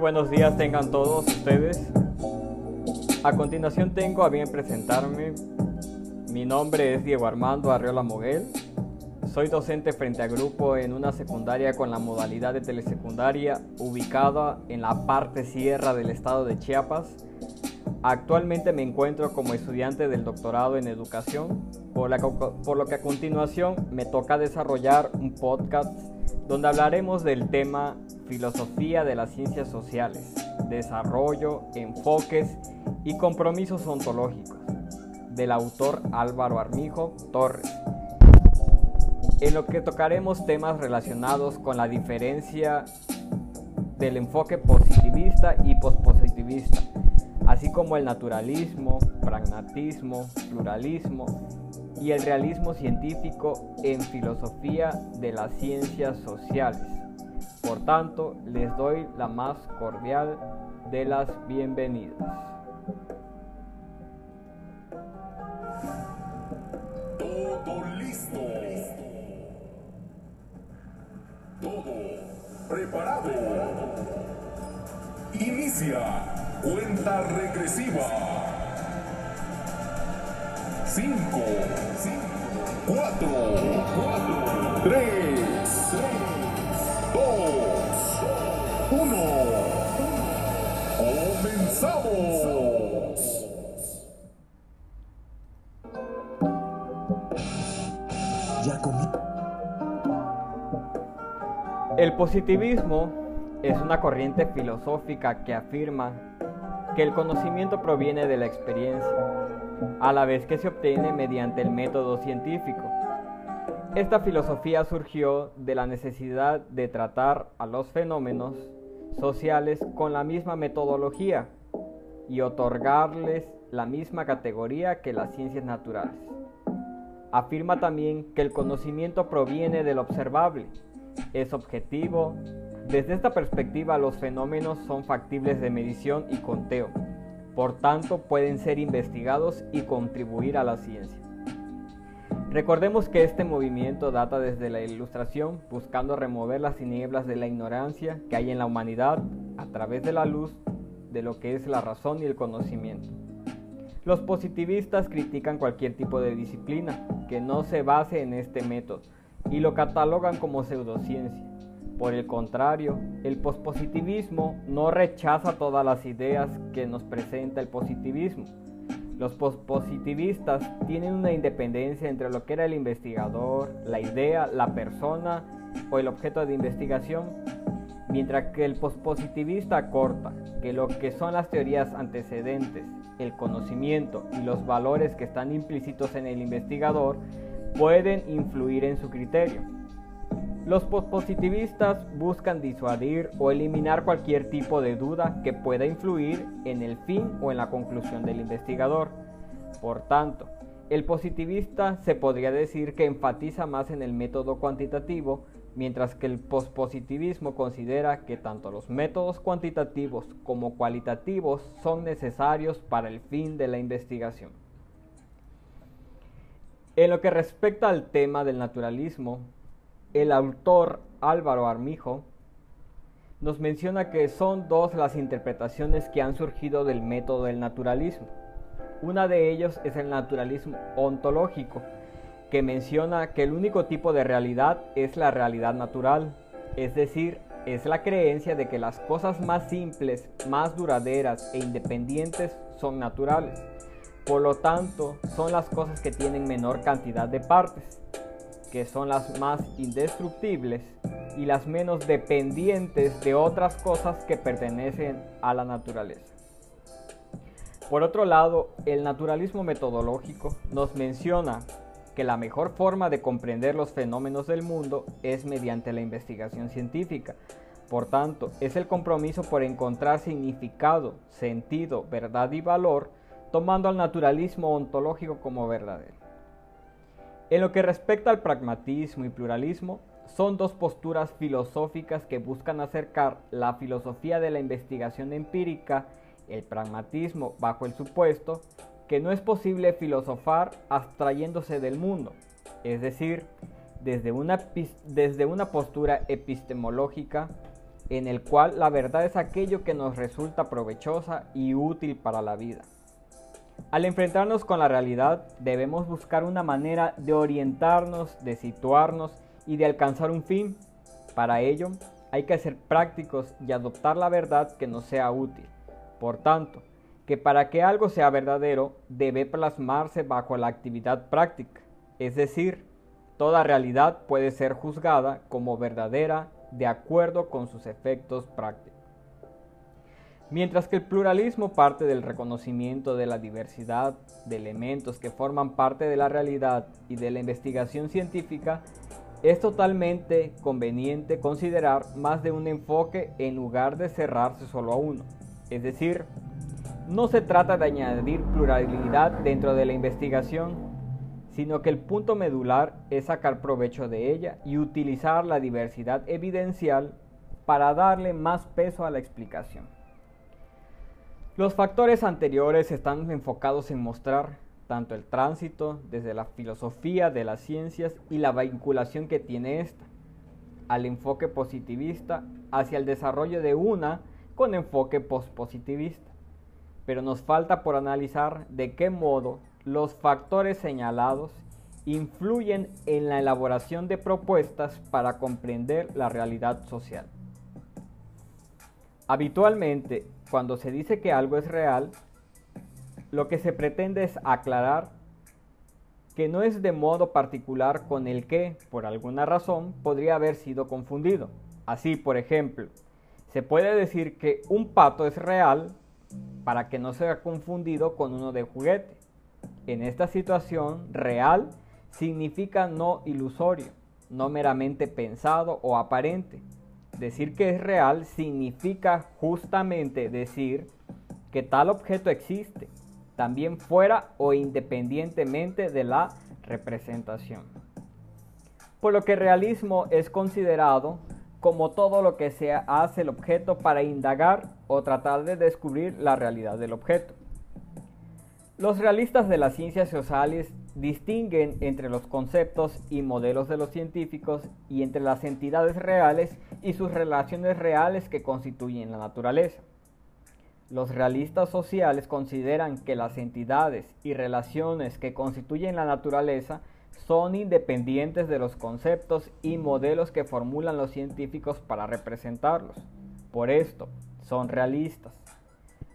buenos días tengan todos ustedes. A continuación tengo a bien presentarme. Mi nombre es Diego Armando Arriola Moguel. Soy docente frente a grupo en una secundaria con la modalidad de telesecundaria ubicada en la parte sierra del estado de Chiapas. Actualmente me encuentro como estudiante del doctorado en educación, por, lo que a continuación me toca desarrollar un podcast donde hablaremos del tema filosofía de las ciencias sociales, desarrollo, enfoques y compromisos ontológicos, del autor Álvaro Armijo Torres, en lo que tocaremos temas relacionados con la diferencia del enfoque positivista y pospositivista, así como el naturalismo, pragmatismo, pluralismo y el realismo científico en filosofía de las ciencias sociales. Por tanto, les doy la más cordial de las bienvenidas. Todo listo. Todo preparado. Inicia cuenta regresiva. 5, 4, 3, 2, 1. ¡Comenzamos! Ya comí. El positivismo es una corriente filosófica que afirma que el conocimiento proviene de la experiencia, a la vez que se obtiene mediante el método científico. Esta filosofía surgió de la necesidad de tratar a los fenómenos sociales con la misma metodología y otorgarles la misma categoría que las ciencias naturales. Afirma también que el conocimiento proviene del observable, es objetivo. Desde esta perspectiva los fenómenos son factibles de medición y conteo, por tanto pueden ser investigados y contribuir a la ciencia. Recordemos que este movimiento data desde la Ilustración buscando remover las tinieblas de la ignorancia que hay en la humanidad a través de la luz de lo que es la razón y el conocimiento. Los positivistas critican cualquier tipo de disciplina que no se base en este método y lo catalogan como pseudociencia. Por el contrario, el pospositivismo no rechaza todas las ideas que nos presenta el positivismo. Los pospositivistas tienen una independencia entre lo que era el investigador, la idea, la persona o el objeto de investigación, mientras que el pospositivista acorta que lo que son las teorías antecedentes, el conocimiento y los valores que están implícitos en el investigador pueden influir en su criterio. Los pospositivistas buscan disuadir o eliminar cualquier tipo de duda que pueda influir en el fin o en la conclusión del investigador. Por tanto, el positivista se podría decir que enfatiza más en el método cuantitativo, mientras que el pospositivismo considera que tanto los métodos cuantitativos como cualitativos son necesarios para el fin de la investigación. En lo que respecta al tema del naturalismo, el autor Álvaro Armijo nos menciona que son dos las interpretaciones que han surgido del método del naturalismo. Una de ellos es el naturalismo ontológico, que menciona que el único tipo de realidad es la realidad natural, es decir, es la creencia de que las cosas más simples, más duraderas e independientes son naturales. Por lo tanto, son las cosas que tienen menor cantidad de partes, que son las más indestructibles y las menos dependientes de otras cosas que pertenecen a la naturaleza. Por otro lado, el naturalismo metodológico nos menciona que la mejor forma de comprender los fenómenos del mundo es mediante la investigación científica. Por tanto, es el compromiso por encontrar significado, sentido, verdad y valor, tomando al naturalismo ontológico como verdadero. En lo que respecta al pragmatismo y pluralismo, son dos posturas filosóficas que buscan acercar la filosofía de la investigación empírica, el pragmatismo bajo el supuesto que no es posible filosofar abstrayéndose del mundo, es decir, desde una, desde una postura epistemológica en el cual la verdad es aquello que nos resulta provechosa y útil para la vida. Al enfrentarnos con la realidad debemos buscar una manera de orientarnos, de situarnos y de alcanzar un fin. Para ello hay que ser prácticos y adoptar la verdad que nos sea útil. Por tanto, que para que algo sea verdadero debe plasmarse bajo la actividad práctica, es decir, toda realidad puede ser juzgada como verdadera de acuerdo con sus efectos prácticos. Mientras que el pluralismo parte del reconocimiento de la diversidad de elementos que forman parte de la realidad y de la investigación científica, es totalmente conveniente considerar más de un enfoque en lugar de cerrarse solo a uno. Es decir, no se trata de añadir pluralidad dentro de la investigación, sino que el punto medular es sacar provecho de ella y utilizar la diversidad evidencial para darle más peso a la explicación. Los factores anteriores están enfocados en mostrar tanto el tránsito desde la filosofía de las ciencias y la vinculación que tiene esta, al enfoque positivista hacia el desarrollo de una con enfoque postpositivista. Pero nos falta por analizar de qué modo los factores señalados influyen en la elaboración de propuestas para comprender la realidad social. Habitualmente, cuando se dice que algo es real, lo que se pretende es aclarar que no es de modo particular con el que, por alguna razón, podría haber sido confundido. Así, por ejemplo, se puede decir que un pato es real para que no sea confundido con uno de juguete. En esta situación, real significa no ilusorio, no meramente pensado o aparente. Decir que es real significa justamente decir que tal objeto existe, también fuera o independientemente de la representación. Por lo que realismo es considerado como todo lo que se hace el objeto para indagar o tratar de descubrir la realidad del objeto. Los realistas de las ciencias sociales distinguen entre los conceptos y modelos de los científicos y entre las entidades reales y sus relaciones reales que constituyen la naturaleza. Los realistas sociales consideran que las entidades y relaciones que constituyen la naturaleza son independientes de los conceptos y modelos que formulan los científicos para representarlos. Por esto, son realistas.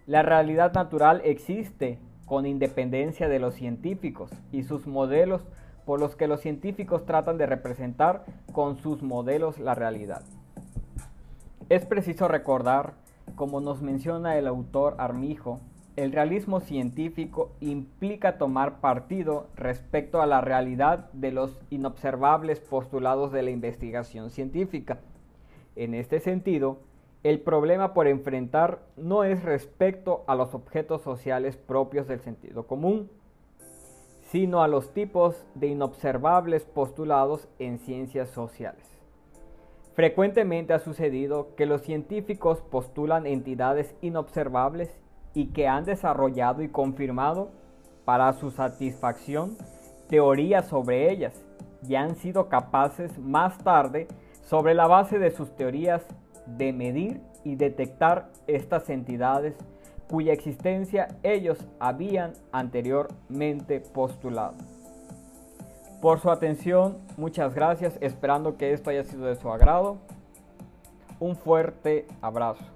La realidad natural existe con independencia de los científicos y sus modelos por los que los científicos tratan de representar con sus modelos la realidad. Es preciso recordar, como nos menciona el autor Armijo, el realismo científico implica tomar partido respecto a la realidad de los inobservables postulados de la investigación científica. En este sentido, el problema por enfrentar no es respecto a los objetos sociales propios del sentido común, sino a los tipos de inobservables postulados en ciencias sociales. Frecuentemente ha sucedido que los científicos postulan entidades inobservables y que han desarrollado y confirmado para su satisfacción teorías sobre ellas y han sido capaces más tarde, sobre la base de sus teorías, de medir y detectar estas entidades cuya existencia ellos habían anteriormente postulado. Por su atención, muchas gracias, esperando que esto haya sido de su agrado. Un fuerte abrazo.